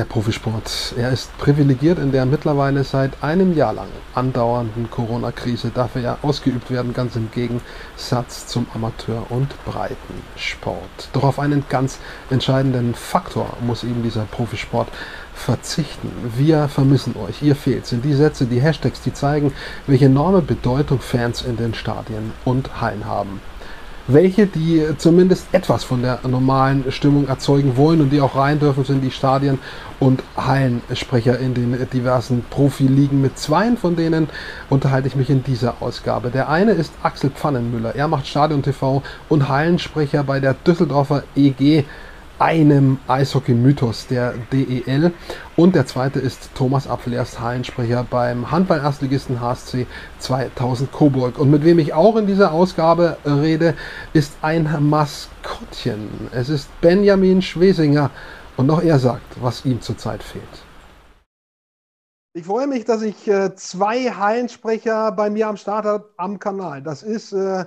der Profisport. Er ist privilegiert in der mittlerweile seit einem Jahr lang andauernden Corona-Krise. Darf er ja ausgeübt werden, ganz im Gegensatz zum Amateur- und Breitensport. Doch auf einen ganz entscheidenden Faktor muss eben dieser Profisport verzichten. Wir vermissen euch, ihr fehlt. Sind die Sätze, die Hashtags, die zeigen, welche enorme Bedeutung Fans in den Stadien und Hallen haben welche, die zumindest etwas von der normalen Stimmung erzeugen wollen und die auch rein dürfen, sind die Stadien- und Hallensprecher in den diversen Profiligen. Mit zweien von denen unterhalte ich mich in dieser Ausgabe. Der eine ist Axel Pfannenmüller. Er macht Stadion TV und Hallensprecher bei der Düsseldorfer EG einem Eishockey-Mythos der DEL. Und der zweite ist Thomas Apfel, er ist Hallensprecher beim Handball-Erstligisten HSC 2000 Coburg. Und mit wem ich auch in dieser Ausgabe rede, ist ein Maskottchen. Es ist Benjamin Schwesinger. Und noch er sagt, was ihm zurzeit fehlt. Ich freue mich, dass ich äh, zwei Hallensprecher bei mir am Start habe am Kanal. Das ist äh,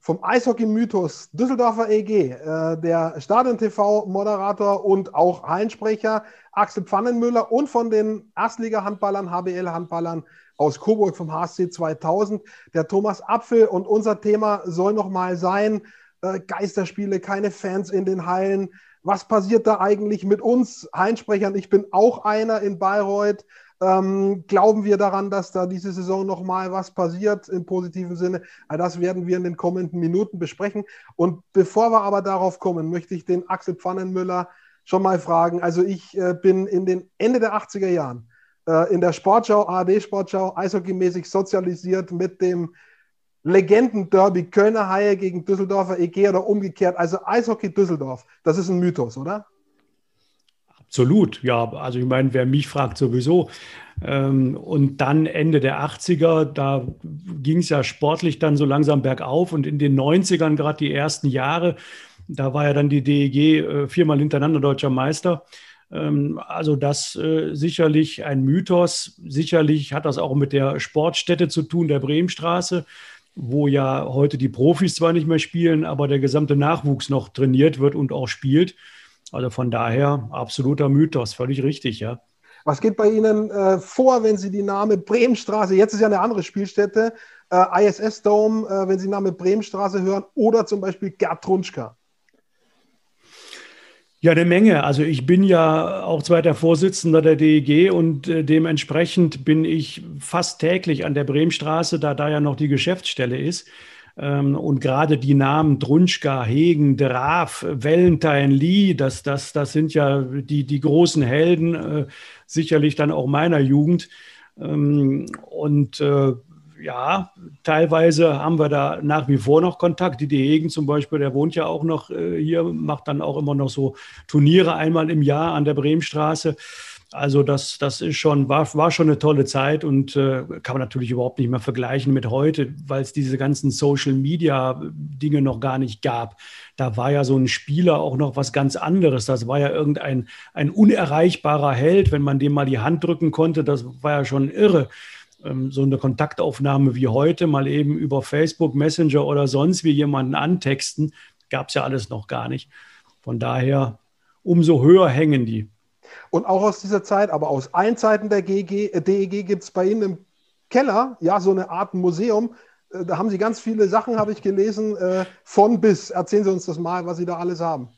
vom Eishockey-Mythos Düsseldorfer EG, äh, der Stadion-TV-Moderator und auch Hallensprecher Axel Pfannenmüller und von den Erstliga-Handballern, HBL-Handballern aus Coburg vom HSC 2000, der Thomas Apfel. Und unser Thema soll nochmal sein, äh, Geisterspiele, keine Fans in den Hallen. Was passiert da eigentlich mit uns Hallensprechern? Ich bin auch einer in Bayreuth. Ähm, glauben wir daran, dass da diese Saison nochmal was passiert im positiven Sinne? Das werden wir in den kommenden Minuten besprechen. Und bevor wir aber darauf kommen, möchte ich den Axel Pfannenmüller schon mal fragen. Also ich äh, bin in den Ende der 80er Jahren äh, in der Sportschau, ARD-Sportschau, eishockeymäßig sozialisiert mit dem Legenden-Derby Kölner Haie gegen Düsseldorfer EG oder umgekehrt. Also Eishockey Düsseldorf, das ist ein Mythos, oder? Absolut, ja. Also ich meine, wer mich fragt, sowieso. Ähm, und dann Ende der 80er, da ging es ja sportlich dann so langsam bergauf und in den 90ern, gerade die ersten Jahre, da war ja dann die DEG äh, viermal hintereinander deutscher Meister. Ähm, also das äh, sicherlich ein Mythos. Sicherlich hat das auch mit der Sportstätte zu tun, der Bremenstraße, wo ja heute die Profis zwar nicht mehr spielen, aber der gesamte Nachwuchs noch trainiert wird und auch spielt. Also von daher absoluter Mythos, völlig richtig, ja. Was geht bei Ihnen äh, vor, wenn Sie die Name Bremenstraße, jetzt ist ja eine andere Spielstätte, äh, ISS Dome, äh, wenn Sie den Namen Bremenstraße hören oder zum Beispiel Gerd Trunschka? Ja, eine Menge. Also ich bin ja auch zweiter Vorsitzender der DEG und äh, dementsprechend bin ich fast täglich an der Bremenstraße, da da ja noch die Geschäftsstelle ist. Ähm, und gerade die Namen Drunschka, Hegen, Draf, Valentine, Lee, das, das, das sind ja die, die großen Helden, äh, sicherlich dann auch meiner Jugend. Ähm, und äh, ja, teilweise haben wir da nach wie vor noch Kontakt. Die Hegen zum Beispiel, der wohnt ja auch noch äh, hier, macht dann auch immer noch so Turniere einmal im Jahr an der Bremenstraße. Also das, das ist schon, war, war schon eine tolle Zeit und äh, kann man natürlich überhaupt nicht mehr vergleichen mit heute, weil es diese ganzen Social-Media-Dinge noch gar nicht gab. Da war ja so ein Spieler auch noch was ganz anderes. Das war ja irgendein ein unerreichbarer Held, wenn man dem mal die Hand drücken konnte. Das war ja schon irre. Ähm, so eine Kontaktaufnahme wie heute, mal eben über Facebook, Messenger oder sonst wie jemanden antexten, gab es ja alles noch gar nicht. Von daher, umso höher hängen die. Und auch aus dieser Zeit, aber aus allen Zeiten der GG, äh, DEG gibt es bei Ihnen im Keller ja so eine Art Museum. Äh, da haben Sie ganz viele Sachen, habe ich gelesen, äh, von bis. Erzählen Sie uns das mal, was Sie da alles haben.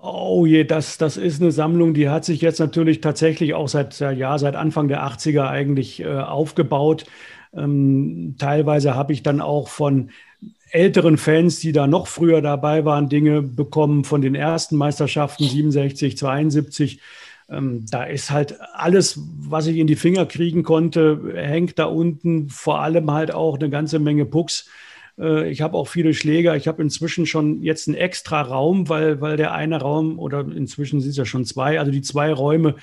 Oh je, das, das ist eine Sammlung, die hat sich jetzt natürlich tatsächlich auch seit, ja, seit Anfang der 80er eigentlich aufgebaut. Ähm, teilweise habe ich dann auch von älteren Fans, die da noch früher dabei waren, Dinge bekommen von den ersten Meisterschaften 67, 72. Ähm, da ist halt alles, was ich in die Finger kriegen konnte, hängt da unten. Vor allem halt auch eine ganze Menge Pucks. Äh, ich habe auch viele Schläger. Ich habe inzwischen schon jetzt einen extra Raum, weil, weil der eine Raum oder inzwischen sind es ja schon zwei, also die zwei Räume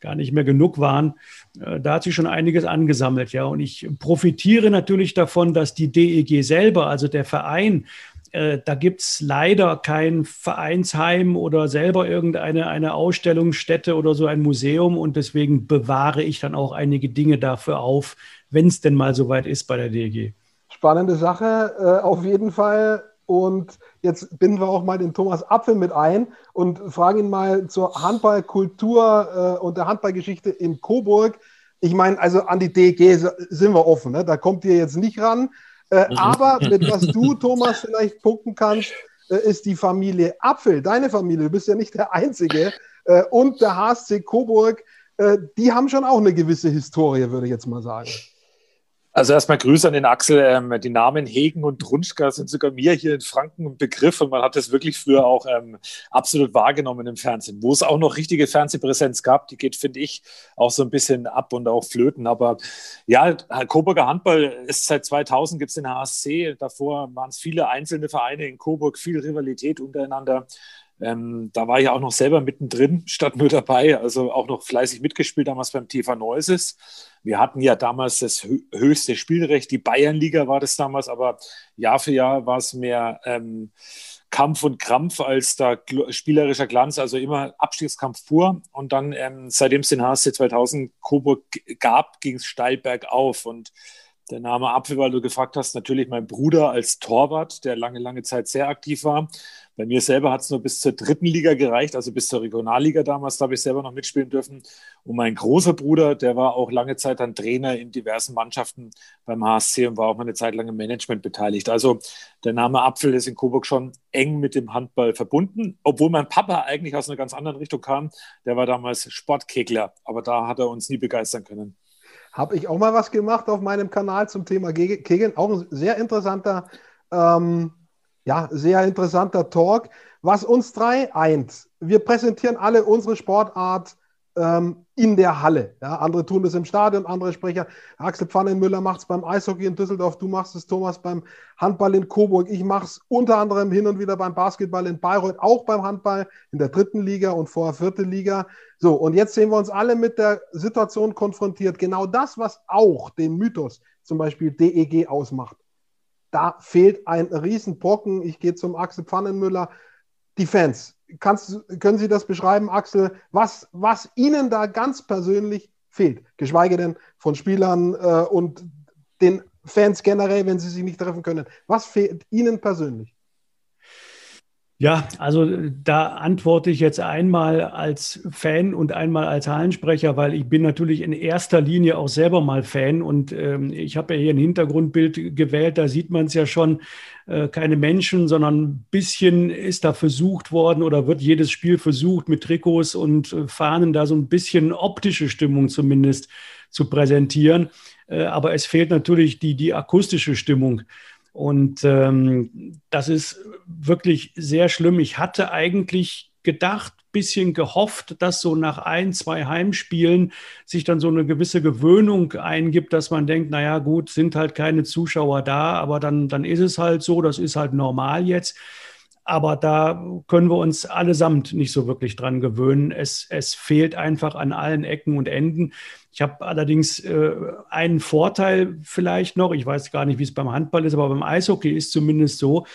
gar nicht mehr genug waren. Äh, da hat sich schon einiges angesammelt, ja. Und ich profitiere natürlich davon, dass die DEG selber, also der Verein, äh, da gibt es leider kein Vereinsheim oder selber irgendeine eine Ausstellungsstätte oder so ein Museum. Und deswegen bewahre ich dann auch einige Dinge dafür auf, wenn es denn mal soweit ist bei der DEG. Spannende Sache, äh, auf jeden Fall. Und jetzt binden wir auch mal den Thomas Apfel mit ein und fragen ihn mal zur Handballkultur äh, und der Handballgeschichte in Coburg. Ich meine, also an die DG sind wir offen, ne? da kommt ihr jetzt nicht ran. Äh, mhm. aber mit was du, Thomas, vielleicht punkten kannst, äh, ist die Familie Apfel, deine Familie, du bist ja nicht der Einzige, äh, und der HSC Coburg, äh, die haben schon auch eine gewisse Historie, würde ich jetzt mal sagen. Also erstmal Grüße an den Axel. Ähm, die Namen Hegen und Drunschka sind sogar mir hier in Franken ein Begriff und man hat das wirklich früher auch ähm, absolut wahrgenommen im Fernsehen. Wo es auch noch richtige Fernsehpräsenz gab, die geht, finde ich, auch so ein bisschen ab und auch flöten. Aber ja, Coburger Handball ist seit 2000 gibt es den HSC. Davor waren es viele einzelne Vereine in Coburg, viel Rivalität untereinander. Ähm, da war ich auch noch selber mittendrin, statt nur dabei, also auch noch fleißig mitgespielt damals beim TV Neuses. Wir hatten ja damals das höchste Spielrecht, die Bayernliga war das damals, aber Jahr für Jahr war es mehr ähm, Kampf und Krampf als da spielerischer Glanz, also immer Abstiegskampf pur. Und dann, ähm, seitdem es den HSC 2000 Coburg gab, ging es steil bergauf und der Name Apfel, weil du gefragt hast, natürlich mein Bruder als Torwart, der lange, lange Zeit sehr aktiv war. Bei mir selber hat es nur bis zur dritten Liga gereicht, also bis zur Regionalliga damals, da habe ich selber noch mitspielen dürfen. Und mein großer Bruder, der war auch lange Zeit dann Trainer in diversen Mannschaften beim HSC und war auch mal eine Zeit lang im Management beteiligt. Also der Name Apfel ist in Coburg schon eng mit dem Handball verbunden, obwohl mein Papa eigentlich aus einer ganz anderen Richtung kam. Der war damals Sportkegler, aber da hat er uns nie begeistern können. Habe ich auch mal was gemacht auf meinem Kanal zum Thema Kegeln. Auch ein sehr interessanter ähm, ja, sehr interessanter Talk. Was uns drei eint, wir präsentieren alle unsere Sportart ähm, in der Halle. Ja, andere tun das im Stadion, andere Sprecher. Axel Pfannenmüller macht es beim Eishockey in Düsseldorf, du machst es, Thomas, beim Handball in Coburg. Ich mache es unter anderem hin und wieder beim Basketball in Bayreuth, auch beim Handball in der dritten Liga und vorher vierte Liga. So, und jetzt sehen wir uns alle mit der Situation konfrontiert. Genau das, was auch den Mythos zum Beispiel DEG ausmacht da fehlt ein Riesenbrocken. Ich gehe zum Axel Pfannenmüller. Die Fans, Kannst, können Sie das beschreiben, Axel, was, was Ihnen da ganz persönlich fehlt? Geschweige denn von Spielern äh, und den Fans generell, wenn sie sich nicht treffen können. Was fehlt Ihnen persönlich? Ja, also da antworte ich jetzt einmal als Fan und einmal als Hallensprecher, weil ich bin natürlich in erster Linie auch selber mal Fan und ähm, ich habe ja hier ein Hintergrundbild gewählt, da sieht man es ja schon, äh, keine Menschen, sondern ein bisschen ist da versucht worden oder wird jedes Spiel versucht mit Trikots und äh, Fahnen da so ein bisschen optische Stimmung zumindest zu präsentieren. Äh, aber es fehlt natürlich die, die akustische Stimmung. Und ähm, das ist wirklich sehr schlimm. Ich hatte eigentlich gedacht, bisschen gehofft, dass so nach ein, zwei Heimspielen sich dann so eine gewisse Gewöhnung eingibt, dass man denkt, naja gut, sind halt keine Zuschauer da, aber dann, dann ist es halt so, das ist halt normal jetzt. Aber da können wir uns allesamt nicht so wirklich dran gewöhnen. Es, es fehlt einfach an allen Ecken und Enden. Ich habe allerdings äh, einen Vorteil vielleicht noch. Ich weiß gar nicht, wie es beim Handball ist, aber beim Eishockey ist zumindest so,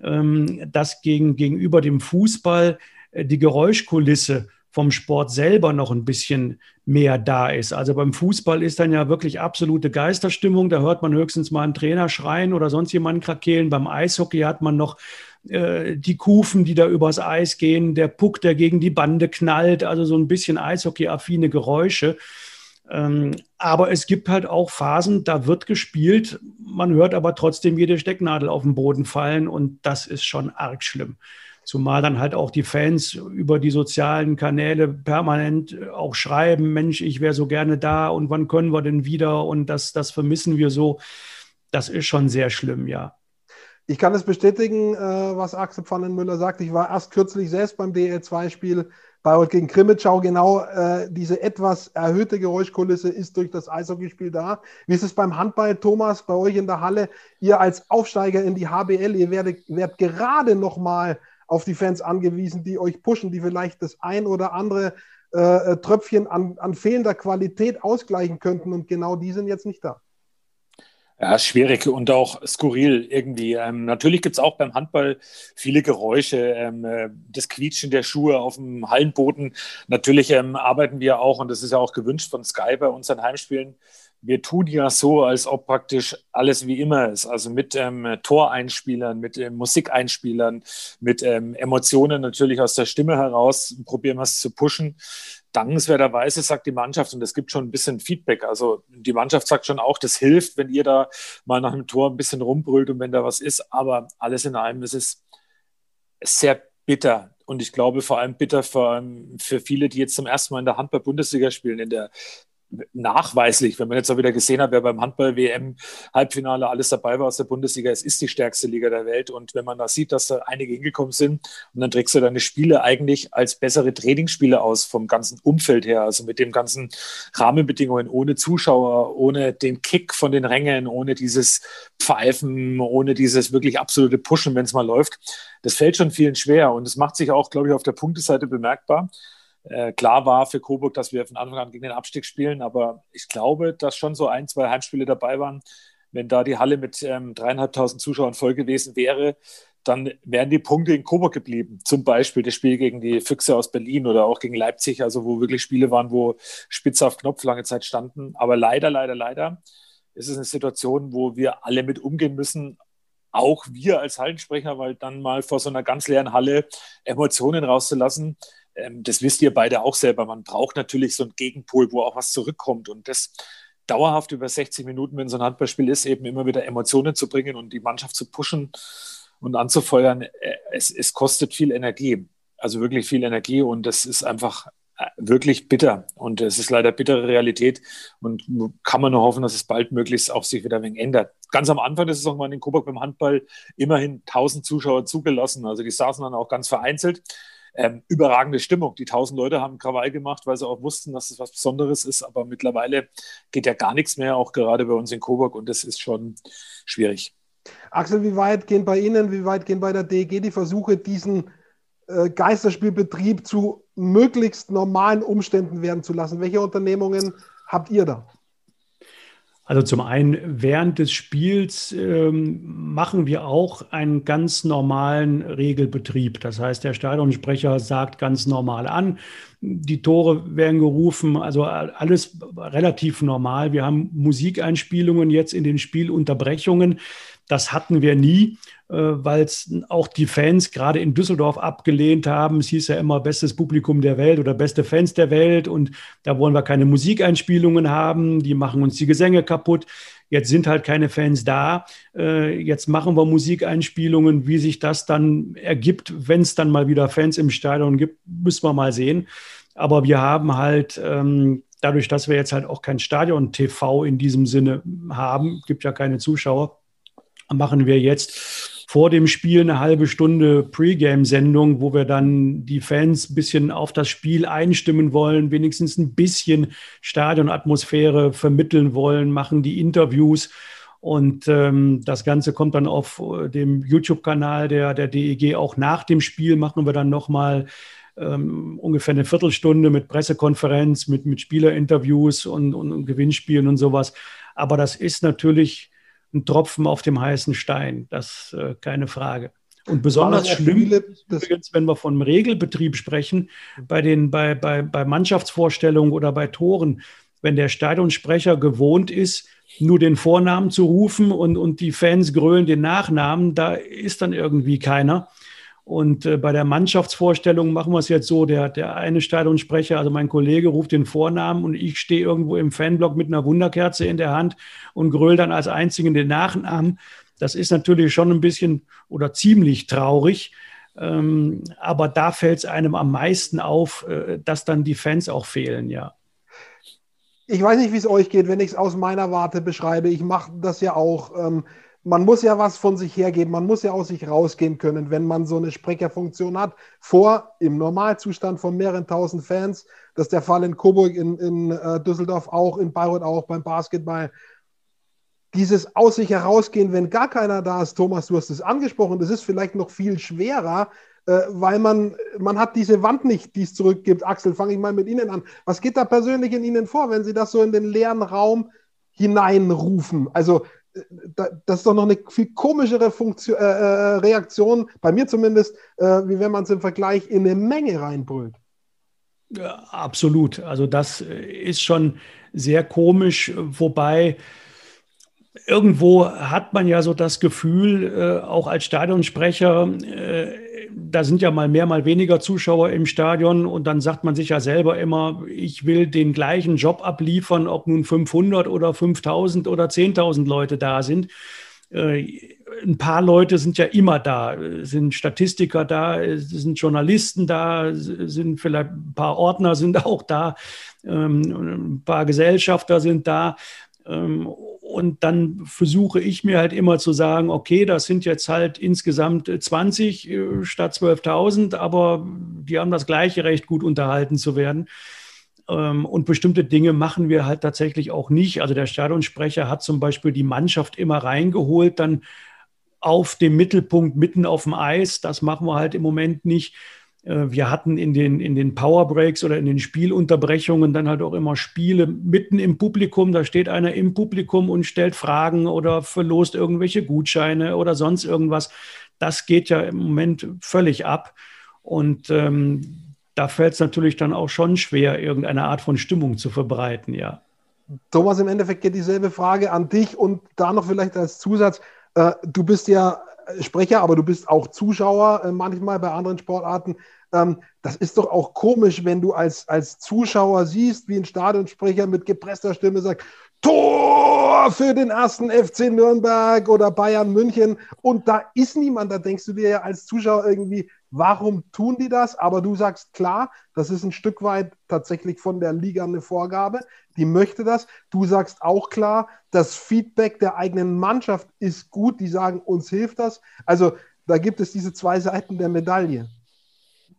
ähm, dass gegen, gegenüber dem Fußball äh, die Geräuschkulisse vom Sport selber noch ein bisschen mehr da ist. Also beim Fußball ist dann ja wirklich absolute Geisterstimmung. Da hört man höchstens mal einen Trainer schreien oder sonst jemanden krakeelen. Beim Eishockey hat man noch äh, die Kufen, die da übers Eis gehen, der Puck, der gegen die Bande knallt, also so ein bisschen Eishockey-affine Geräusche. Ähm, aber es gibt halt auch Phasen, da wird gespielt, man hört aber trotzdem jede Stecknadel auf den Boden fallen und das ist schon arg schlimm. Zumal dann halt auch die Fans über die sozialen Kanäle permanent auch schreiben, Mensch, ich wäre so gerne da und wann können wir denn wieder und das, das vermissen wir so. Das ist schon sehr schlimm, ja. Ich kann es bestätigen, äh, was Axel Pfannenmüller sagt. Ich war erst kürzlich selbst beim DL2-Spiel Bayreuth gegen Krimitschau. Genau äh, diese etwas erhöhte Geräuschkulisse ist durch das Eishockeyspiel da. Wie ist es beim Handball, Thomas, bei euch in der Halle? Ihr als Aufsteiger in die HBL, ihr werdet, werdet gerade noch mal auf die Fans angewiesen, die euch pushen, die vielleicht das ein oder andere äh, Tröpfchen an, an fehlender Qualität ausgleichen könnten. Und genau die sind jetzt nicht da. Ja, schwierig und auch skurril irgendwie. Ähm, natürlich gibt es auch beim Handball viele Geräusche, ähm, äh, das Quietschen der Schuhe auf dem Hallenboden. Natürlich ähm, arbeiten wir auch, und das ist ja auch gewünscht von Sky bei unseren Heimspielen, wir tun ja so, als ob praktisch alles wie immer ist. Also mit ähm, Toreinspielern, mit ähm, Musikeinspielern, mit ähm, Emotionen natürlich aus der Stimme heraus, probieren wir es zu pushen. Dankenswerterweise sagt die Mannschaft, und es gibt schon ein bisschen Feedback. Also die Mannschaft sagt schon auch, das hilft, wenn ihr da mal nach einem Tor ein bisschen rumbrüllt und wenn da was ist. Aber alles in allem ist es sehr bitter. Und ich glaube vor allem bitter für, für viele, die jetzt zum ersten Mal in der Handball-Bundesliga spielen, in der nachweislich, wenn man jetzt auch wieder gesehen hat, wer beim Handball-WM-Halbfinale alles dabei war aus der Bundesliga, es ist die stärkste Liga der Welt. Und wenn man da sieht, dass da einige hingekommen sind und dann trägst du deine Spiele eigentlich als bessere Trainingsspiele aus vom ganzen Umfeld her, also mit den ganzen Rahmenbedingungen, ohne Zuschauer, ohne den Kick von den Rängen, ohne dieses Pfeifen, ohne dieses wirklich absolute Pushen, wenn es mal läuft. Das fällt schon vielen schwer und es macht sich auch, glaube ich, auf der Punkteseite bemerkbar. Äh, klar war für Coburg, dass wir von Anfang an gegen den Abstieg spielen, aber ich glaube, dass schon so ein, zwei Heimspiele dabei waren. Wenn da die Halle mit ähm, dreieinhalbtausend Zuschauern voll gewesen wäre, dann wären die Punkte in Coburg geblieben. Zum Beispiel das Spiel gegen die Füchse aus Berlin oder auch gegen Leipzig, also wo wirklich Spiele waren, wo Spitze auf Knopf lange Zeit standen. Aber leider, leider, leider ist es eine Situation, wo wir alle mit umgehen müssen, auch wir als Hallensprecher, weil dann mal vor so einer ganz leeren Halle Emotionen rauszulassen, das wisst ihr beide auch selber, man braucht natürlich so einen Gegenpol, wo auch was zurückkommt. Und das dauerhaft über 60 Minuten, wenn so ein Handballspiel ist, eben immer wieder Emotionen zu bringen und die Mannschaft zu pushen und anzufeuern, äh, es, es kostet viel Energie. Also wirklich viel Energie und das ist einfach äh, wirklich bitter. Und es ist leider bittere Realität und kann man nur hoffen, dass es bald möglichst auch sich wieder ein wenig ändert. Ganz am Anfang des Saison waren in Coburg beim Handball immerhin 1000 Zuschauer zugelassen. Also die saßen dann auch ganz vereinzelt ähm, überragende Stimmung. Die tausend Leute haben Krawall gemacht, weil sie auch wussten, dass es was Besonderes ist. Aber mittlerweile geht ja gar nichts mehr, auch gerade bei uns in Coburg. Und das ist schon schwierig. Axel, wie weit gehen bei Ihnen, wie weit gehen bei der DEG die Versuche, diesen äh, Geisterspielbetrieb zu möglichst normalen Umständen werden zu lassen? Welche Unternehmungen habt ihr da? Also zum einen während des Spiels ähm, machen wir auch einen ganz normalen Regelbetrieb. Das heißt, der Stadionsprecher sagt ganz normal an. Die Tore werden gerufen, also alles relativ normal. Wir haben Musikeinspielungen jetzt in den Spielunterbrechungen. Das hatten wir nie, weil es auch die Fans gerade in Düsseldorf abgelehnt haben. Es hieß ja immer bestes Publikum der Welt oder beste Fans der Welt und da wollen wir keine Musikeinspielungen haben, die machen uns die Gesänge kaputt. Jetzt sind halt keine Fans da. Äh, jetzt machen wir Musikeinspielungen. Wie sich das dann ergibt, wenn es dann mal wieder Fans im Stadion gibt, müssen wir mal sehen. Aber wir haben halt ähm, dadurch, dass wir jetzt halt auch kein Stadion-TV in diesem Sinne haben, gibt ja keine Zuschauer, machen wir jetzt vor dem Spiel eine halbe Stunde Pre-Game-Sendung, wo wir dann die Fans ein bisschen auf das Spiel einstimmen wollen, wenigstens ein bisschen Stadionatmosphäre vermitteln wollen, machen die Interviews. Und ähm, das Ganze kommt dann auf äh, dem YouTube-Kanal der, der DEG auch nach dem Spiel, machen wir dann nochmal ähm, ungefähr eine Viertelstunde mit Pressekonferenz, mit, mit Spielerinterviews und, und, und Gewinnspielen und sowas. Aber das ist natürlich ein Tropfen auf dem heißen Stein, das äh, keine Frage. Und besonders schlimm viele, übrigens, wenn wir von Regelbetrieb sprechen, bei den bei, bei, bei Mannschaftsvorstellungen oder bei Toren, wenn der Stadionsprecher gewohnt ist, nur den Vornamen zu rufen und, und die Fans grölen den Nachnamen, da ist dann irgendwie keiner. Und äh, bei der Mannschaftsvorstellung machen wir es jetzt so, der, der eine Stadionsprecher, also mein Kollege, ruft den Vornamen und ich stehe irgendwo im Fanblock mit einer Wunderkerze in der Hand und gröle dann als Einzigen den Nachnamen. Das ist natürlich schon ein bisschen oder ziemlich traurig. Ähm, aber da fällt es einem am meisten auf, äh, dass dann die Fans auch fehlen, ja. Ich weiß nicht, wie es euch geht, wenn ich es aus meiner Warte beschreibe. Ich mache das ja auch. Ähm, man muss ja was von sich hergeben, man muss ja aus sich rausgehen können, wenn man so eine Sprecherfunktion hat. Vor im Normalzustand von mehreren tausend Fans, das ist der Fall in Coburg, in, in äh, Düsseldorf auch, in Bayreuth auch, beim Basketball. Dieses aus sich herausgehen, wenn gar keiner da ist, Thomas, du hast es angesprochen, das ist vielleicht noch viel schwerer, äh, weil man, man hat diese Wand nicht, die es zurückgibt. Axel, fange ich mal mit Ihnen an. Was geht da persönlich in Ihnen vor, wenn Sie das so in den leeren Raum hineinrufen? Also das ist doch noch eine viel komischere Funktion, äh, äh, Reaktion, bei mir zumindest, äh, wie wenn man es im Vergleich in eine Menge reinbrüllt. Ja, absolut. Also das ist schon sehr komisch, wobei irgendwo hat man ja so das Gefühl, äh, auch als Stadionsprecher, äh, da sind ja mal mehr, mal weniger Zuschauer im Stadion und dann sagt man sich ja selber immer, ich will den gleichen Job abliefern, ob nun 500 oder 5000 oder 10.000 Leute da sind. Äh, ein paar Leute sind ja immer da, sind Statistiker da, sind Journalisten da, sind vielleicht ein paar Ordner sind auch da, ähm, ein paar Gesellschafter sind da. Und dann versuche ich mir halt immer zu sagen, okay, das sind jetzt halt insgesamt 20 äh, statt 12.000, aber die haben das gleiche Recht, gut unterhalten zu werden. Ähm, und bestimmte Dinge machen wir halt tatsächlich auch nicht. Also der Stadionsprecher hat zum Beispiel die Mannschaft immer reingeholt, dann auf dem Mittelpunkt mitten auf dem Eis. Das machen wir halt im Moment nicht. Äh, wir hatten in den, in den Powerbreaks oder in den Spielunterbrechungen dann halt auch immer Spiele mitten im Publikum. Da steht einer im Publikum und stellt Fragen oder verlost irgendwelche Gutscheine oder sonst irgendwas. Das geht ja im Moment völlig ab. Und ähm, da fällt es natürlich dann auch schon schwer, irgendeine Art von Stimmung zu verbreiten, ja. Thomas, im Endeffekt geht dieselbe Frage an dich und da noch vielleicht als Zusatz. Äh, du bist ja Sprecher, aber du bist auch Zuschauer äh, manchmal bei anderen Sportarten. Ähm, das ist doch auch komisch, wenn du als, als Zuschauer siehst, wie ein Stadionsprecher mit gepresster Stimme sagt, Tor für den ersten FC Nürnberg oder Bayern München und da ist niemand, da denkst du dir ja als Zuschauer irgendwie, warum tun die das? Aber du sagst klar, das ist ein Stück weit tatsächlich von der Liga eine Vorgabe, die möchte das. Du sagst auch klar, das Feedback der eigenen Mannschaft ist gut, die sagen, uns hilft das. Also da gibt es diese zwei Seiten der Medaille.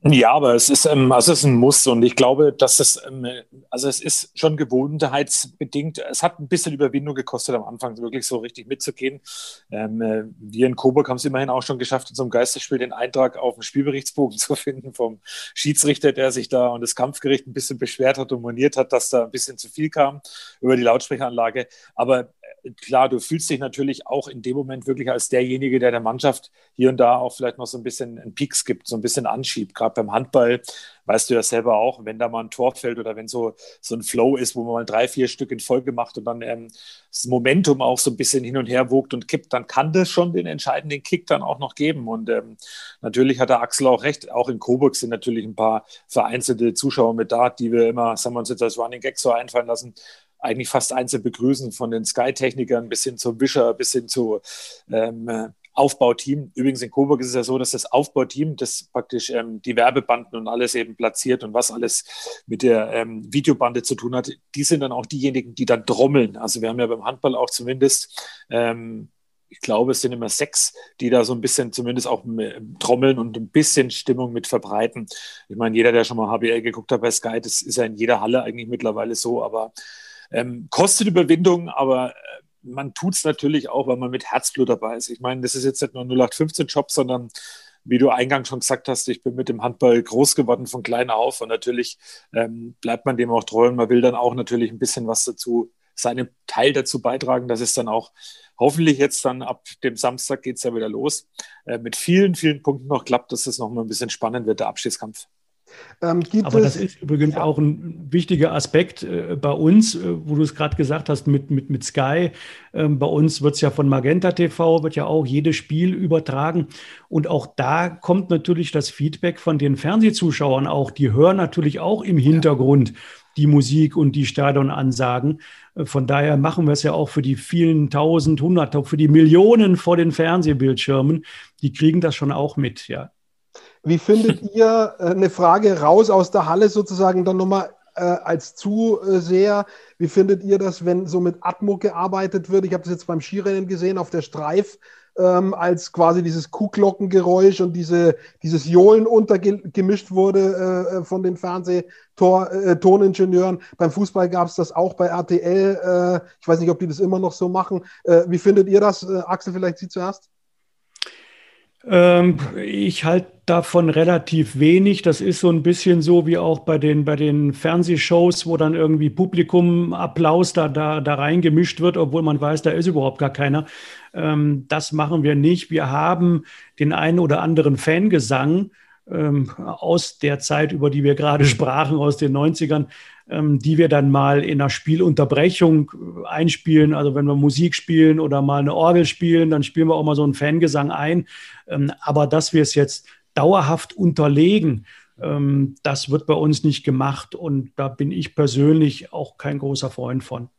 Ja, aber es ist, ähm, also es ist ein Muss und ich glaube, dass es, ähm, also es ist schon gewohnheitsbedingt. Es hat ein bisschen Überwindung gekostet am Anfang, wirklich so richtig mitzugehen. Ähm, äh, wir in Coburg haben es immerhin auch schon geschafft, in so einem Geisterspiel den Eintrag auf dem Spielberichtsbogen zu finden vom Schiedsrichter, der sich da und das Kampfgericht ein bisschen beschwert hat und moniert hat, dass da ein bisschen zu viel kam über die Lautsprecheranlage. Aber klar, du fühlst dich natürlich auch in dem Moment wirklich als derjenige, der der Mannschaft hier und da auch vielleicht noch so ein bisschen einen Peaks gibt, so ein bisschen anschiebt. Gerade beim Handball weißt du ja selber auch, wenn da mal ein Tor fällt oder wenn so, so ein Flow ist, wo man mal drei, vier Stück in Folge macht und dann ähm, das Momentum auch so ein bisschen hin und her wogt und kippt, dann kann das schon den entscheidenden Kick dann auch noch geben. Und ähm, natürlich hat der Axel auch recht. Auch in Coburg sind natürlich ein paar vereinzelte Zuschauer mit da, die wir immer, sagen wir uns jetzt als Running Gag so einfallen lassen eigentlich fast einzeln begrüßen, von den Sky-Technikern bis hin zum Wischer, bis hin zu ähm, Aufbauteam. Übrigens in Coburg ist es ja so, dass das Aufbauteam, das praktisch ähm, die Werbebanden und alles eben platziert und was alles mit der ähm, Videobande zu tun hat, die sind dann auch diejenigen, die dann trommeln. Also wir haben ja beim Handball auch zumindest ähm, ich glaube, es sind immer sechs, die da so ein bisschen zumindest auch trommeln und ein bisschen Stimmung mit verbreiten. Ich meine, jeder, der schon mal HBL geguckt hat bei Sky, das ist ja in jeder Halle eigentlich mittlerweile so, aber ähm, kostet Überwindung, aber äh, man tut es natürlich auch, weil man mit Herzblut dabei ist. Ich meine, das ist jetzt nicht nur ein 0815-Job, sondern wie du eingangs schon gesagt hast, ich bin mit dem Handball groß geworden von klein auf und natürlich ähm, bleibt man dem auch treu und man will dann auch natürlich ein bisschen was dazu, seinen Teil dazu beitragen, dass es dann auch hoffentlich jetzt dann ab dem Samstag geht es ja wieder los, äh, mit vielen, vielen Punkten noch klappt, dass es noch mal ein bisschen spannend wird, der Abschiedskampf. Ähm, Aber das ist übrigens ja. auch ein wichtiger Aspekt äh, bei uns, äh, wo du es gerade gesagt hast mit, mit, mit Sky. Ähm, bei uns wird es ja von Magenta TV, wird ja auch jedes Spiel übertragen. Und auch da kommt natürlich das Feedback von den Fernsehzuschauern auch. Die hören natürlich auch im Hintergrund. Ja die Musik und die Stadionansagen. Äh, von daher machen wir es ja auch für die vielen tausend, hundert, für die Millionen vor den Fernsehbildschirmen. Die kriegen das schon auch mit, ja. Wie findet ihr äh, eine Frage raus aus der Halle sozusagen dann nochmal äh, als Zuseher? Wie findet ihr das, wenn so mit Atmo gearbeitet wird? Ich habe das jetzt beim Skirennen gesehen auf der Streif, ähm, als quasi dieses Kuhglockengeräusch und diese, dieses Johlen untergemischt wurde äh, von den Fernsehtoningenieuren. Äh, Beim Fußball gab es das auch bei RTL. Äh, ich weiß nicht, ob die das immer noch so machen. Äh, wie findet ihr das? Äh, Axel, vielleicht Sie zuerst? Ähm, ich halte davon relativ wenig. Das ist so ein bisschen so wie auch bei den, bei den Fernsehshows, wo dann irgendwie Publikum Applaus da, da, da reingemischt wird, obwohl man weiß, da ist überhaupt gar keiner. Ähm, das machen wir nicht. Wir haben den einen oder anderen Fangesang, ähm, aus der Zeit, über die wir gerade sprachen, aus den 90ern, ähm, die wir dann mal in einer Spielunterbrechung äh, einspielen. Also wenn wir Musik spielen oder mal eine Orgel spielen, dann spielen wir auch mal so einen Fangesang ein. Ähm, aber dass wir es jetzt dauerhaft unterlegen, ähm, das wird bei uns nicht gemacht und da bin ich persönlich auch kein großer Freund von.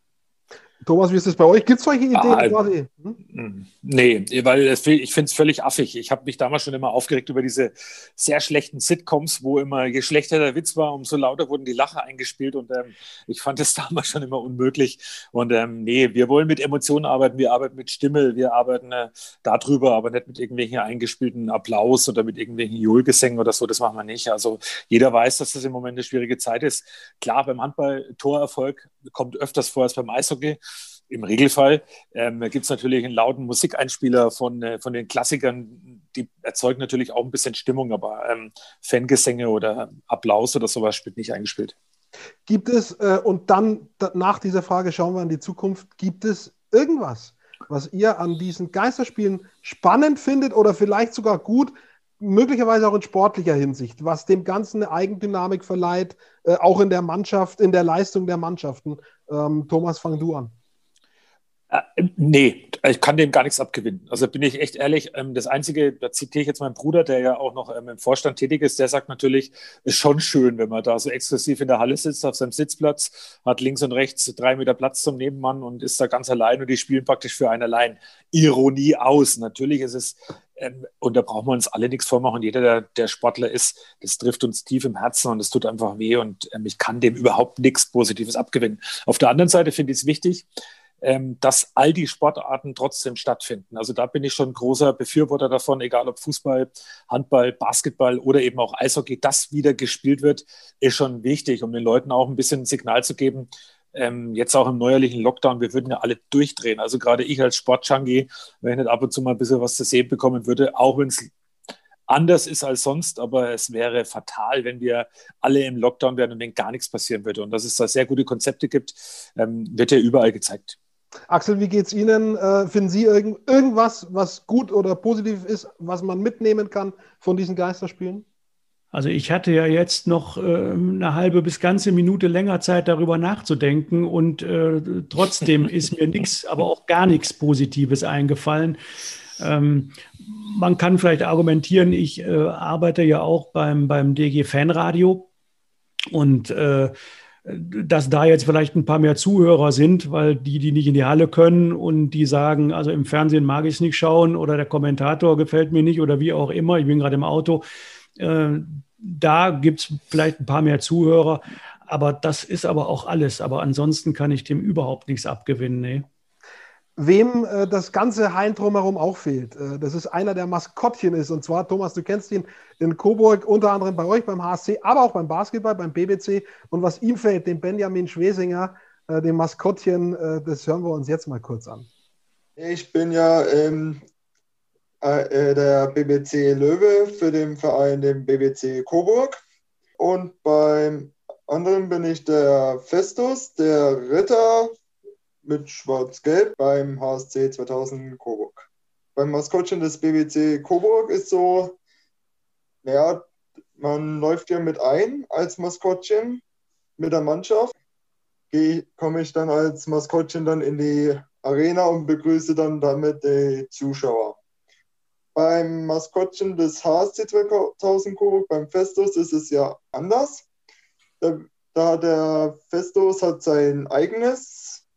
Thomas, wie ist es bei euch? Gibt es solche Ideen ah, quasi? Hm? Nee, weil ich finde es völlig affig. Ich habe mich damals schon immer aufgeregt über diese sehr schlechten Sitcoms, wo immer, je schlechter der Witz war, umso lauter wurden die Lacher eingespielt und ähm, ich fand es damals schon immer unmöglich. Und ähm, nee, wir wollen mit Emotionen arbeiten, wir arbeiten mit Stimme, wir arbeiten äh, darüber, aber nicht mit irgendwelchen eingespielten Applaus oder mit irgendwelchen Johlgesängen oder so, das machen wir nicht. Also jeder weiß, dass das im Moment eine schwierige Zeit ist. Klar, beim Handball Torerfolg kommt öfters vor als beim Eishockey im Regelfall ähm, gibt es natürlich einen lauten Musikeinspieler von, äh, von den Klassikern, die erzeugen natürlich auch ein bisschen Stimmung, aber ähm, Fangesänge oder Applaus oder sowas spielt nicht eingespielt. Gibt es, äh, und dann nach dieser Frage schauen wir in die Zukunft, gibt es irgendwas, was ihr an diesen Geisterspielen spannend findet oder vielleicht sogar gut, möglicherweise auch in sportlicher Hinsicht, was dem Ganzen eine Eigendynamik verleiht, äh, auch in der Mannschaft, in der Leistung der Mannschaften? Ähm, Thomas, fang du an. Nee, ich kann dem gar nichts abgewinnen. Also bin ich echt ehrlich. Ähm, das Einzige, da zitiere ich jetzt meinen Bruder, der ja auch noch ähm, im Vorstand tätig ist, der sagt natürlich, ist schon schön, wenn man da so exklusiv in der Halle sitzt, auf seinem Sitzplatz, hat links und rechts drei Meter Platz zum Nebenmann und ist da ganz allein und die spielen praktisch für einen allein. Ironie aus. Natürlich ist es, ähm, und da brauchen wir uns alle nichts vormachen. Jeder, der, der Sportler ist, das trifft uns tief im Herzen und es tut einfach weh und ich kann dem überhaupt nichts Positives abgewinnen. Auf der anderen Seite finde ich es wichtig, ähm, dass all die Sportarten trotzdem stattfinden. Also da bin ich schon großer Befürworter davon, egal ob Fußball, Handball, Basketball oder eben auch Eishockey, das wieder gespielt wird, ist schon wichtig, um den Leuten auch ein bisschen ein Signal zu geben, ähm, jetzt auch im neuerlichen Lockdown, wir würden ja alle durchdrehen. Also gerade ich als Sportjunkie, wenn ich nicht ab und zu mal ein bisschen was zu sehen bekommen würde, auch wenn es anders ist als sonst, aber es wäre fatal, wenn wir alle im Lockdown wären und wenn gar nichts passieren würde. Und dass es da sehr gute Konzepte gibt, ähm, wird ja überall gezeigt. Axel, wie geht es Ihnen? Äh, finden Sie irgend, irgendwas, was gut oder positiv ist, was man mitnehmen kann von diesen Geisterspielen? Also ich hatte ja jetzt noch äh, eine halbe bis ganze Minute länger Zeit, darüber nachzudenken und äh, trotzdem ist mir nichts, aber auch gar nichts Positives eingefallen. Ähm, man kann vielleicht argumentieren, ich äh, arbeite ja auch beim, beim DG Fanradio und äh, dass da jetzt vielleicht ein paar mehr Zuhörer sind, weil die, die nicht in die Halle können und die sagen, also im Fernsehen mag ich es nicht schauen oder der Kommentator gefällt mir nicht oder wie auch immer, ich bin gerade im Auto. Äh, da gibt es vielleicht ein paar mehr Zuhörer, aber das ist aber auch alles. Aber ansonsten kann ich dem überhaupt nichts abgewinnen. Nee. Wem äh, das ganze Hain drumherum auch fehlt, äh, das ist einer, der Maskottchen ist. Und zwar, Thomas, du kennst ihn in Coburg, unter anderem bei euch beim HSC, aber auch beim Basketball, beim BBC. Und was ihm fehlt, dem Benjamin Schwesinger, äh, dem Maskottchen, äh, das hören wir uns jetzt mal kurz an. Ich bin ja ähm, äh, der BBC Löwe für den Verein, den BBC Coburg. Und beim anderen bin ich der Festus, der Ritter mit Schwarz-Gelb beim HSC 2000 Coburg. Beim Maskottchen des BBC Coburg ist so, naja, man läuft ja mit ein als Maskottchen mit der Mannschaft. Komme ich dann als Maskottchen dann in die Arena und begrüße dann damit die Zuschauer. Beim Maskottchen des HSC 2000 Coburg, beim Festus, ist es ja anders. Da, da der Festus hat sein eigenes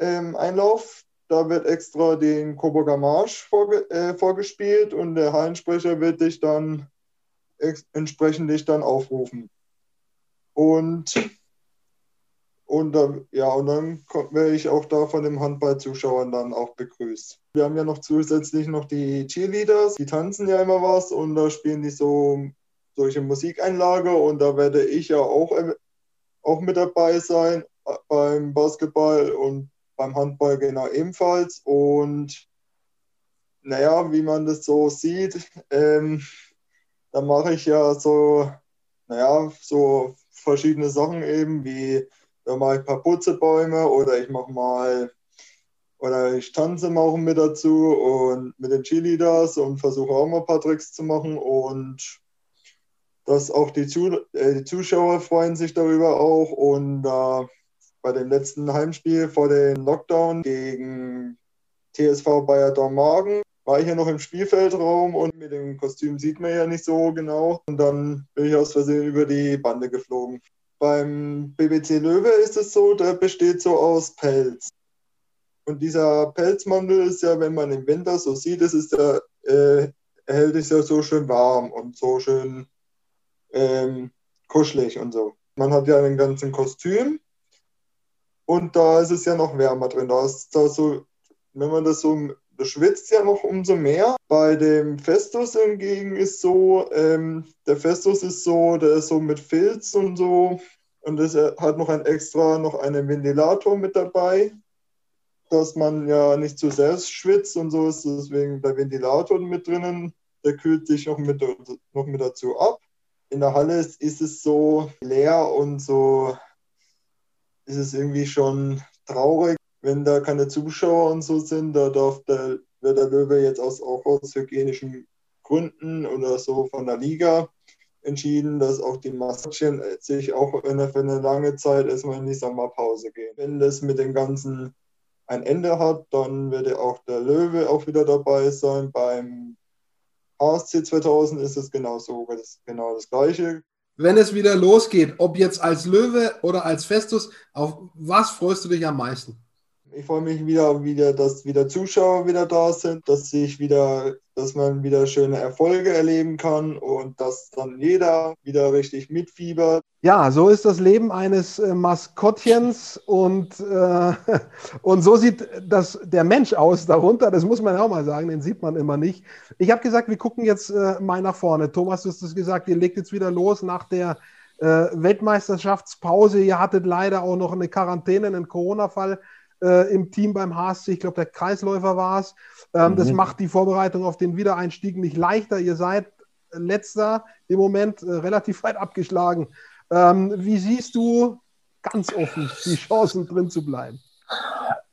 ähm, Einlauf. Da wird extra den Coburger Marsch vorge äh, vorgespielt und der Hallensprecher wird dich dann entsprechend dich dann aufrufen. Und, und, ja, und dann werde ich auch da von den Handballzuschauern dann auch begrüßt. Wir haben ja noch zusätzlich noch die Cheerleaders, die tanzen ja immer was und da spielen die so solche Musikeinlage und da werde ich ja auch, äh, auch mit dabei sein äh, beim Basketball und beim Handball genau ebenfalls. Und naja, wie man das so sieht, ähm, da mache ich ja so, naja, so verschiedene Sachen eben, wie da mache ich ein paar Putzebäume oder ich mache mal, oder ich tanze mal auch mit dazu und mit den Cheerleaders und versuche auch mal ein paar Tricks zu machen und dass auch die, Zu äh, die Zuschauer freuen sich darüber auch und äh, bei dem letzten Heimspiel vor dem Lockdown gegen TSV Bayer Dormagen war ich ja noch im Spielfeldraum und mit dem Kostüm sieht man ja nicht so genau. Und dann bin ich aus Versehen über die Bande geflogen. Beim BBC Löwe ist es so, der besteht so aus Pelz. Und dieser Pelzmantel ist ja, wenn man im Winter so sieht, es ist ja, äh, hält es ja so schön warm und so schön ähm, kuschelig und so. Man hat ja einen ganzen Kostüm und da ist es ja noch wärmer drin. Da ist da so, wenn man das so, das schwitzt ja noch umso mehr. Bei dem Festus hingegen ist so, ähm, der Festus ist so, der ist so mit Filz und so und es hat noch ein extra, noch einen Ventilator mit dabei, dass man ja nicht zu sehr schwitzt und so ist deswegen der Ventilator mit drinnen. Der kühlt sich noch mit, noch mit dazu ab in der Halle ist, ist es so leer und so ist es irgendwie schon traurig, wenn da keine Zuschauer und so sind. Da darf der, wird der Löwe jetzt aus, auch aus hygienischen Gründen oder so von der Liga entschieden, dass auch die Maskottchen sich auch für eine lange Zeit erstmal in die Sommerpause gehen. Wenn das mit dem Ganzen ein Ende hat, dann wird auch der Löwe auch wieder dabei sein beim ASC 2000 ist es genauso, das ist genau das Gleiche. Wenn es wieder losgeht, ob jetzt als Löwe oder als Festus, auf was freust du dich am meisten? Ich freue mich wieder, wieder, dass wieder Zuschauer wieder da sind, dass sich wieder, dass man wieder schöne Erfolge erleben kann und dass dann jeder wieder richtig mitfiebert. Ja, so ist das Leben eines äh, Maskottchens und, äh, und so sieht das, der Mensch aus darunter. Das muss man auch mal sagen, den sieht man immer nicht. Ich habe gesagt, wir gucken jetzt äh, mal nach vorne. Thomas, du hast es gesagt, ihr legt jetzt wieder los nach der äh, Weltmeisterschaftspause. Ihr hattet leider auch noch eine Quarantäne, einen Corona-Fall äh, im Team beim HSC. Ich glaube, der Kreisläufer war es. Ähm, mhm. Das macht die Vorbereitung auf den Wiedereinstieg nicht leichter. Ihr seid letzter im Moment äh, relativ weit abgeschlagen. Ähm, wie siehst du ganz offen die Chancen drin zu bleiben?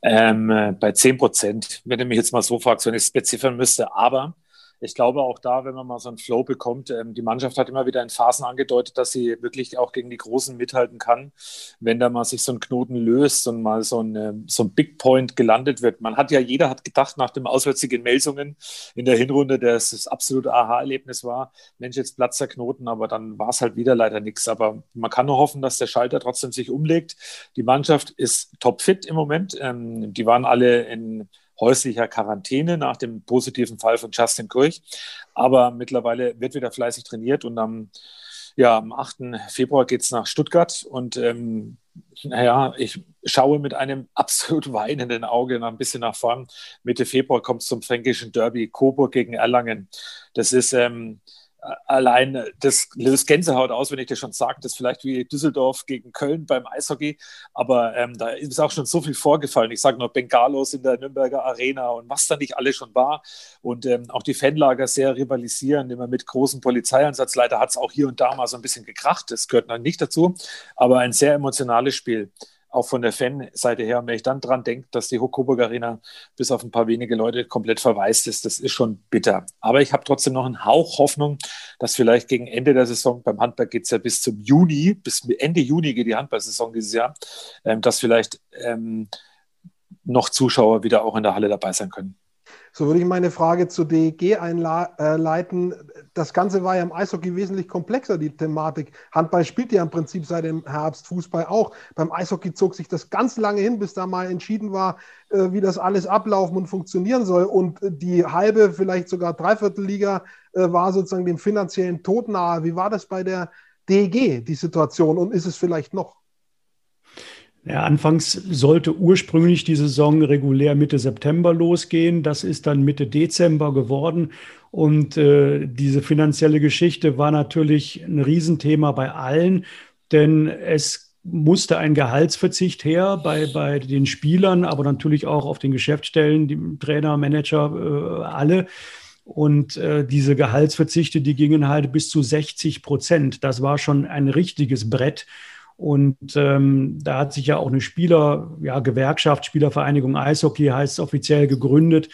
Ähm, äh, bei 10 Prozent, wenn du mich jetzt mal so fragst, wenn ich es spezifizieren müsste. Aber ich glaube auch da, wenn man mal so einen Flow bekommt, ähm, die Mannschaft hat immer wieder in Phasen angedeutet, dass sie wirklich auch gegen die Großen mithalten kann, wenn da mal sich so ein Knoten löst und mal so ein, ähm, so ein Big Point gelandet wird. Man hat ja, jeder hat gedacht nach dem Auswärtssieg in Melsungen in der Hinrunde, dass das absolute Aha-Erlebnis war, Mensch, jetzt platzt der Knoten, aber dann war es halt wieder leider nichts. Aber man kann nur hoffen, dass der Schalter trotzdem sich umlegt. Die Mannschaft ist topfit im Moment. Ähm, die waren alle in häuslicher Quarantäne nach dem positiven Fall von Justin Kirch. Aber mittlerweile wird wieder fleißig trainiert und am, ja, am 8. Februar geht es nach Stuttgart und ähm, naja, ich schaue mit einem absolut weinenden Auge noch ein bisschen nach vorn. Mitte Februar kommt es zum fränkischen Derby Coburg gegen Erlangen. Das ist ähm, allein das löst Gänsehaut aus, wenn ich das schon sage. Das ist vielleicht wie Düsseldorf gegen Köln beim Eishockey, aber ähm, da ist auch schon so viel vorgefallen. Ich sage nur Bengalos in der Nürnberger Arena und was da nicht alles schon war. Und ähm, auch die Fanlager sehr rivalisieren, immer mit großem Polizeieinsatz. Leider hat es auch hier und da mal so ein bisschen gekracht. Das gehört noch nicht dazu, aber ein sehr emotionales Spiel auch von der Fanseite her. Und wenn ich dann dran denke, dass die Coburg Arena bis auf ein paar wenige Leute komplett verwaist ist, das ist schon bitter. Aber ich habe trotzdem noch einen Hauch Hoffnung, dass vielleicht gegen Ende der Saison, beim Handball geht es ja bis zum Juni, bis Ende Juni geht die Handballsaison dieses Jahr, ähm, dass vielleicht ähm, noch Zuschauer wieder auch in der Halle dabei sein können. So würde ich meine Frage zu DEG einleiten. Das Ganze war ja im Eishockey wesentlich komplexer, die Thematik. Handball spielt ja im Prinzip seit dem Herbst, Fußball auch. Beim Eishockey zog sich das ganz lange hin, bis da mal entschieden war, äh, wie das alles ablaufen und funktionieren soll. Und die halbe, vielleicht sogar Dreiviertelliga äh, war sozusagen dem finanziellen Tod nahe. Wie war das bei der DEG, die Situation? Und ist es vielleicht noch? Ja, anfangs sollte ursprünglich die Saison regulär Mitte September losgehen. Das ist dann Mitte Dezember geworden. Und äh, diese finanzielle Geschichte war natürlich ein Riesenthema bei allen, denn es musste ein Gehaltsverzicht her bei, bei den Spielern, aber natürlich auch auf den Geschäftsstellen, die Trainer, Manager, äh, alle. Und äh, diese Gehaltsverzichte, die gingen halt bis zu 60 Prozent. Das war schon ein richtiges Brett. Und ähm, da hat sich ja auch eine Spieler, ja, Gewerkschaft, Spielervereinigung Eishockey heißt es offiziell gegründet.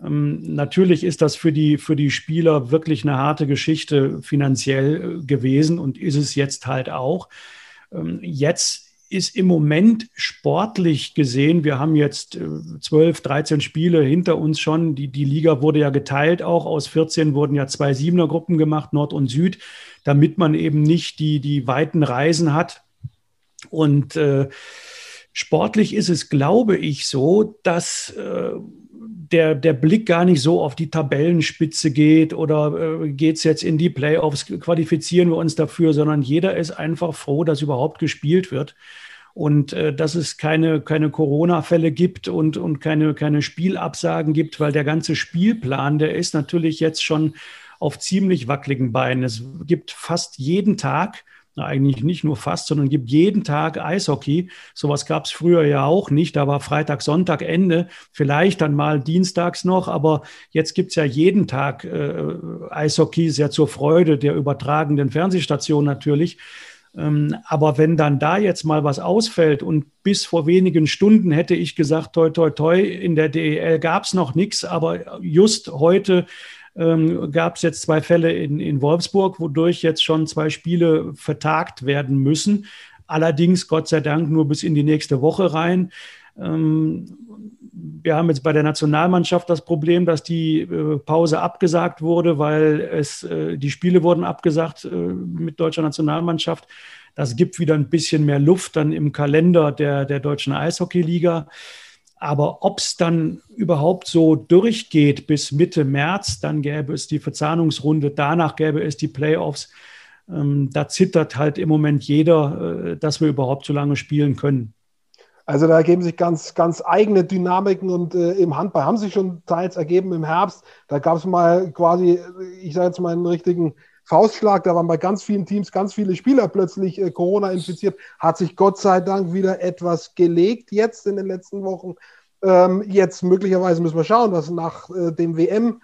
Ähm, natürlich ist das für die, für die Spieler wirklich eine harte Geschichte finanziell äh, gewesen und ist es jetzt halt auch. Ähm, jetzt ist im Moment sportlich gesehen, wir haben jetzt 12, äh, 13 Spiele hinter uns schon. Die, die Liga wurde ja geteilt auch. Aus 14 wurden ja zwei Siebener-Gruppen gemacht, Nord und Süd, damit man eben nicht die, die weiten Reisen hat. Und äh, sportlich ist es, glaube ich, so, dass äh, der, der Blick gar nicht so auf die Tabellenspitze geht oder äh, geht es jetzt in die Playoffs, qualifizieren wir uns dafür, sondern jeder ist einfach froh, dass überhaupt gespielt wird und äh, dass es keine, keine Corona-Fälle gibt und, und keine, keine Spielabsagen gibt, weil der ganze Spielplan, der ist natürlich jetzt schon auf ziemlich wackeligen Beinen. Es gibt fast jeden Tag eigentlich nicht nur fast, sondern gibt jeden Tag Eishockey. Sowas gab es früher ja auch nicht. Da war Freitag, Sonntag Ende, vielleicht dann mal dienstags noch, aber jetzt gibt es ja jeden Tag äh, Eishockey, sehr zur Freude der übertragenden Fernsehstation natürlich. Ähm, aber wenn dann da jetzt mal was ausfällt und bis vor wenigen Stunden hätte ich gesagt, toi, toi, toi, in der DEL gab es noch nichts, aber just heute ähm, gab es jetzt zwei Fälle in, in Wolfsburg, wodurch jetzt schon zwei Spiele vertagt werden müssen. Allerdings, Gott sei Dank, nur bis in die nächste Woche rein. Ähm, wir haben jetzt bei der Nationalmannschaft das Problem, dass die äh, Pause abgesagt wurde, weil es, äh, die Spiele wurden abgesagt äh, mit deutscher Nationalmannschaft. Das gibt wieder ein bisschen mehr Luft dann im Kalender der, der deutschen Eishockeyliga. Aber ob es dann überhaupt so durchgeht bis Mitte März, dann gäbe es die Verzahnungsrunde, danach gäbe es die Playoffs. Ähm, da zittert halt im Moment jeder, äh, dass wir überhaupt so lange spielen können. Also da ergeben sich ganz, ganz eigene Dynamiken und äh, im Handball haben sich schon teils ergeben im Herbst. Da gab es mal quasi, ich sage jetzt mal einen richtigen Faustschlag, da waren bei ganz vielen Teams ganz viele Spieler plötzlich äh, Corona infiziert, hat sich Gott sei Dank wieder etwas gelegt jetzt in den letzten Wochen. Ähm, jetzt möglicherweise müssen wir schauen, was nach äh, dem WM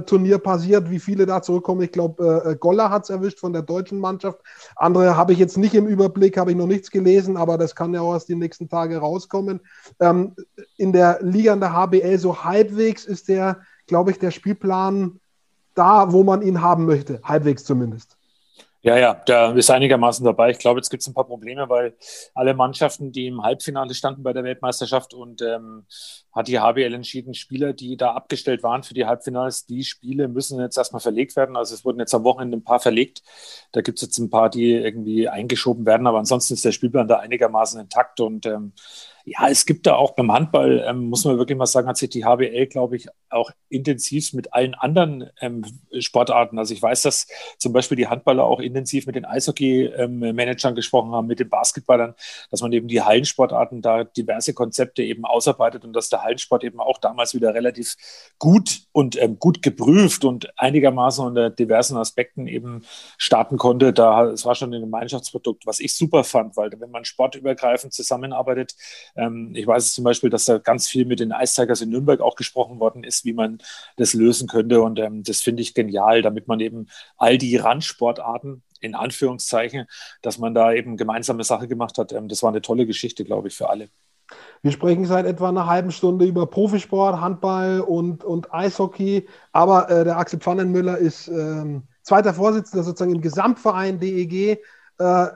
Turnier passiert, wie viele da zurückkommen. Ich glaube, äh, Goller hat es erwischt von der deutschen Mannschaft. Andere habe ich jetzt nicht im Überblick, habe ich noch nichts gelesen, aber das kann ja auch erst die nächsten Tage rauskommen. Ähm, in der Liga, in der HBL, so halbwegs ist der, glaube ich, der Spielplan da, wo man ihn haben möchte, halbwegs zumindest. Ja, ja, der ist einigermaßen dabei. Ich glaube, jetzt gibt es ein paar Probleme, weil alle Mannschaften, die im Halbfinale standen bei der Weltmeisterschaft und ähm, hat die HBL entschieden, Spieler, die da abgestellt waren für die Halbfinals, die Spiele müssen jetzt erstmal verlegt werden. Also es wurden jetzt am Wochenende ein paar verlegt. Da gibt es jetzt ein paar, die irgendwie eingeschoben werden, aber ansonsten ist der Spielplan da einigermaßen intakt und ähm, ja, es gibt da auch beim Handball, ähm, muss man wirklich mal sagen, hat sich die HBL, glaube ich, auch intensiv mit allen anderen ähm, Sportarten. Also ich weiß, dass zum Beispiel die Handballer auch intensiv mit den Eishockey-Managern ähm, gesprochen haben, mit den Basketballern, dass man eben die Hallensportarten da diverse Konzepte eben ausarbeitet und dass der Hallensport eben auch damals wieder relativ gut und ähm, gut geprüft und einigermaßen unter diversen Aspekten eben starten konnte. Da, es war schon ein Gemeinschaftsprodukt, was ich super fand, weil wenn man sportübergreifend zusammenarbeitet, ähm, ich weiß zum Beispiel, dass da ganz viel mit den Ice Tigers in Nürnberg auch gesprochen worden ist, wie man das lösen könnte. Und ähm, das finde ich genial, damit man eben all die Randsportarten in Anführungszeichen, dass man da eben gemeinsame Sache gemacht hat. Ähm, das war eine tolle Geschichte, glaube ich, für alle. Wir sprechen seit etwa einer halben Stunde über Profisport, Handball und, und Eishockey. Aber äh, der Axel Pfannenmüller ist ähm, zweiter Vorsitzender sozusagen im Gesamtverein DEG. Äh,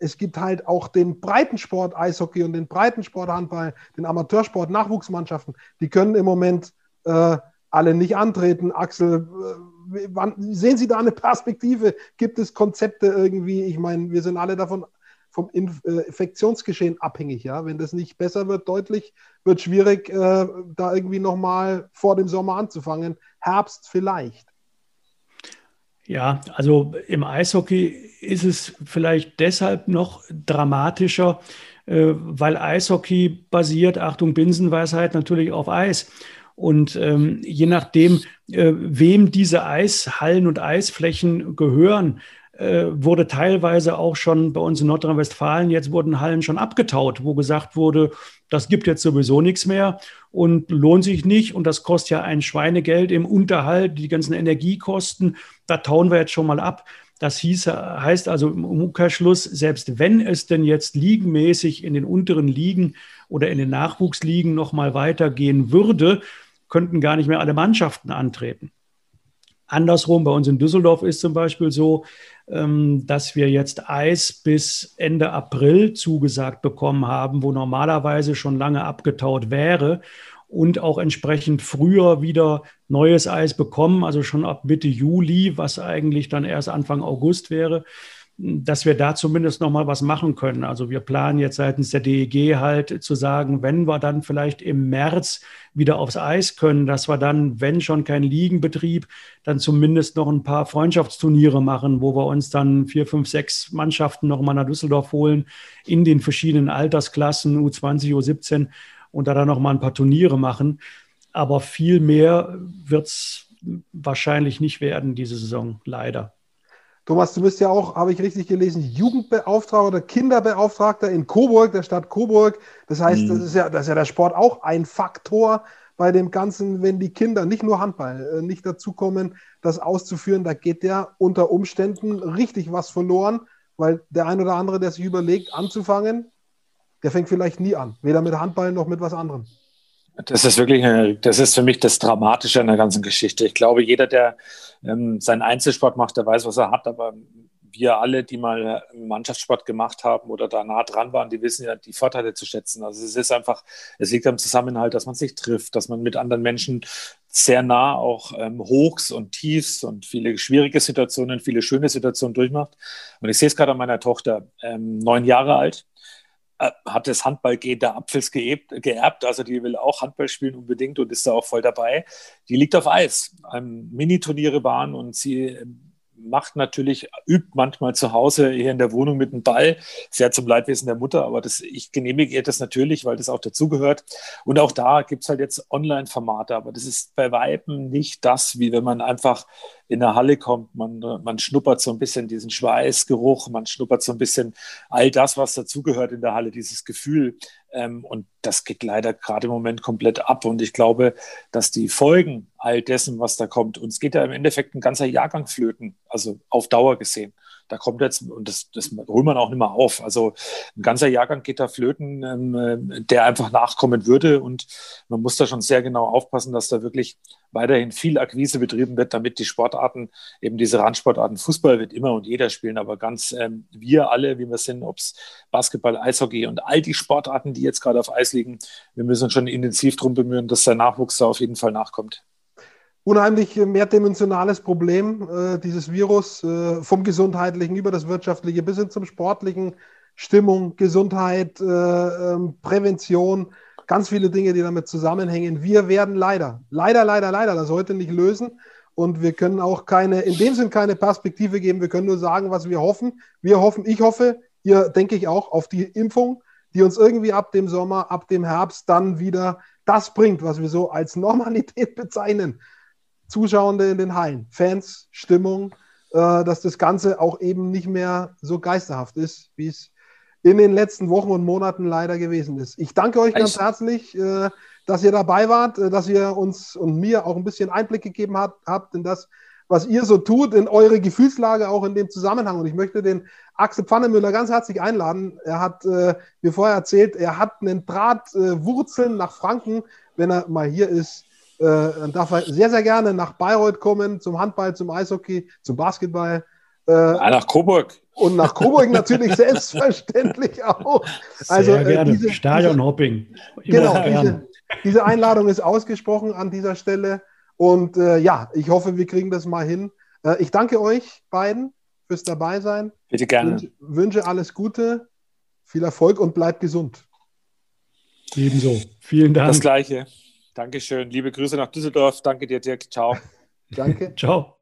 es gibt halt auch den Breitensport Eishockey und den Breitensport Handball, den Amateursport Nachwuchsmannschaften. Die können im Moment äh, alle nicht antreten. Axel, äh, wann, sehen Sie da eine Perspektive? Gibt es Konzepte irgendwie? Ich meine, wir sind alle davon vom Inf äh, Infektionsgeschehen abhängig. Ja? Wenn das nicht besser wird, deutlich, wird schwierig, äh, da irgendwie nochmal vor dem Sommer anzufangen. Herbst vielleicht. Ja, also im Eishockey ist es vielleicht deshalb noch dramatischer, äh, weil Eishockey basiert, Achtung, Binsenweisheit, natürlich auf Eis. Und ähm, je nachdem, äh, wem diese Eishallen und Eisflächen gehören, äh, wurde teilweise auch schon bei uns in Nordrhein-Westfalen, jetzt wurden Hallen schon abgetaut, wo gesagt wurde, das gibt jetzt sowieso nichts mehr und lohnt sich nicht und das kostet ja ein Schweinegeld im Unterhalt, die ganzen Energiekosten, da tauen wir jetzt schon mal ab. Das hieß, heißt also im Umkehrschluss, selbst wenn es denn jetzt liegenmäßig in den unteren Ligen oder in den Nachwuchsligen noch mal weitergehen würde, könnten gar nicht mehr alle Mannschaften antreten. Andersrum, bei uns in Düsseldorf ist zum Beispiel so, dass wir jetzt Eis bis Ende April zugesagt bekommen haben, wo normalerweise schon lange abgetaut wäre und auch entsprechend früher wieder neues Eis bekommen, also schon ab Mitte Juli, was eigentlich dann erst Anfang August wäre dass wir da zumindest noch mal was machen können. Also wir planen jetzt seitens der DEG halt zu sagen, wenn wir dann vielleicht im März wieder aufs Eis können, dass wir dann, wenn schon kein Liegenbetrieb, dann zumindest noch ein paar Freundschaftsturniere machen, wo wir uns dann vier, fünf, sechs Mannschaften noch mal nach Düsseldorf holen in den verschiedenen Altersklassen, U20, U17 und da dann noch mal ein paar Turniere machen. Aber viel mehr wird es wahrscheinlich nicht werden diese Saison, leider. Thomas, du bist ja auch, habe ich richtig gelesen, Jugendbeauftragter oder Kinderbeauftragter in Coburg, der Stadt Coburg. Das heißt, mhm. das, ist ja, das ist ja der Sport auch ein Faktor bei dem Ganzen, wenn die Kinder nicht nur Handball äh, nicht dazukommen, das auszuführen. Da geht ja unter Umständen richtig was verloren, weil der ein oder andere, der sich überlegt, anzufangen, der fängt vielleicht nie an. Weder mit Handball noch mit was anderem. Das ist wirklich, eine, das ist für mich das Dramatische an der ganzen Geschichte. Ich glaube, jeder, der ähm, seinen Einzelsport macht, der weiß, was er hat, aber wir alle, die mal Mannschaftssport gemacht haben oder da nah dran waren, die wissen ja die Vorteile zu schätzen. Also es ist einfach, es liegt am Zusammenhalt, dass man sich trifft, dass man mit anderen Menschen sehr nah auch ähm, Hochs und Tiefs und viele schwierige Situationen, viele schöne Situationen durchmacht. Und ich sehe es gerade an meiner Tochter, ähm, neun Jahre alt, hat das Handballgehen der Apfels geerbt, geerbt, also die will auch Handball spielen unbedingt und ist da auch voll dabei. Die liegt auf Eis. Mini-Turniere waren und sie ähm, macht natürlich, übt manchmal zu Hause hier in der Wohnung mit dem Ball, sehr zum Leidwesen der Mutter, aber das, ich genehmige ihr das natürlich, weil das auch dazugehört. Und auch da gibt es halt jetzt Online-Formate, aber das ist bei Weiben nicht das, wie wenn man einfach in der Halle kommt, man, man schnuppert so ein bisschen diesen Schweißgeruch, man schnuppert so ein bisschen all das, was dazugehört in der Halle, dieses Gefühl. Ähm, und das geht leider gerade im Moment komplett ab. Und ich glaube, dass die Folgen all dessen, was da kommt, und es geht ja im Endeffekt ein ganzer Jahrgang flöten, also auf Dauer gesehen. Da kommt jetzt, und das, das holt man auch nicht mehr auf. Also ein ganzer Jahrgang geht da flöten, ähm, der einfach nachkommen würde. Und man muss da schon sehr genau aufpassen, dass da wirklich weiterhin viel Akquise betrieben wird, damit die Sportarten, eben diese Randsportarten, Fußball wird immer und jeder spielen, aber ganz ähm, wir alle, wie wir sind, ob es Basketball, Eishockey und all die Sportarten, die jetzt gerade auf Eis liegen, wir müssen uns schon intensiv darum bemühen, dass der Nachwuchs da auf jeden Fall nachkommt. Unheimlich mehrdimensionales Problem, äh, dieses Virus, äh, vom gesundheitlichen über das wirtschaftliche bis hin zum sportlichen, Stimmung, Gesundheit, äh, ähm, Prävention, ganz viele Dinge, die damit zusammenhängen. Wir werden leider, leider, leider, leider das heute nicht lösen. Und wir können auch keine, in dem Sinn keine Perspektive geben. Wir können nur sagen, was wir hoffen. Wir hoffen, ich hoffe, ihr denke ich auch auf die Impfung, die uns irgendwie ab dem Sommer, ab dem Herbst dann wieder das bringt, was wir so als Normalität bezeichnen. Zuschauende in den Hallen, Fans, Stimmung, äh, dass das Ganze auch eben nicht mehr so geisterhaft ist, wie es in den letzten Wochen und Monaten leider gewesen ist. Ich danke euch ganz herzlich, äh, dass ihr dabei wart, äh, dass ihr uns und mir auch ein bisschen Einblick gegeben habt in das, was ihr so tut, in eure Gefühlslage auch in dem Zusammenhang. Und ich möchte den Axel Pfannemüller ganz herzlich einladen. Er hat äh, mir vorher erzählt, er hat einen Draht äh, Wurzeln nach Franken, wenn er mal hier ist äh, dann darf er sehr, sehr gerne nach Bayreuth kommen, zum Handball, zum Eishockey, zum Basketball. Äh, ja, nach Coburg. Und nach Coburg natürlich selbstverständlich auch. Also, sehr äh, gerne. Diese, Stadionhopping. Genau, diese, diese, Einladung ist ausgesprochen an dieser Stelle. Und äh, ja, ich hoffe, wir kriegen das mal hin. Äh, ich danke euch beiden fürs Dabeisein. Bitte gerne. Wünsche, wünsche alles Gute, viel Erfolg und bleibt gesund. Ebenso. Vielen Dank. Das Gleiche. Dankeschön. Liebe Grüße nach Düsseldorf. Danke dir, Dirk. Ciao. Danke. Ciao.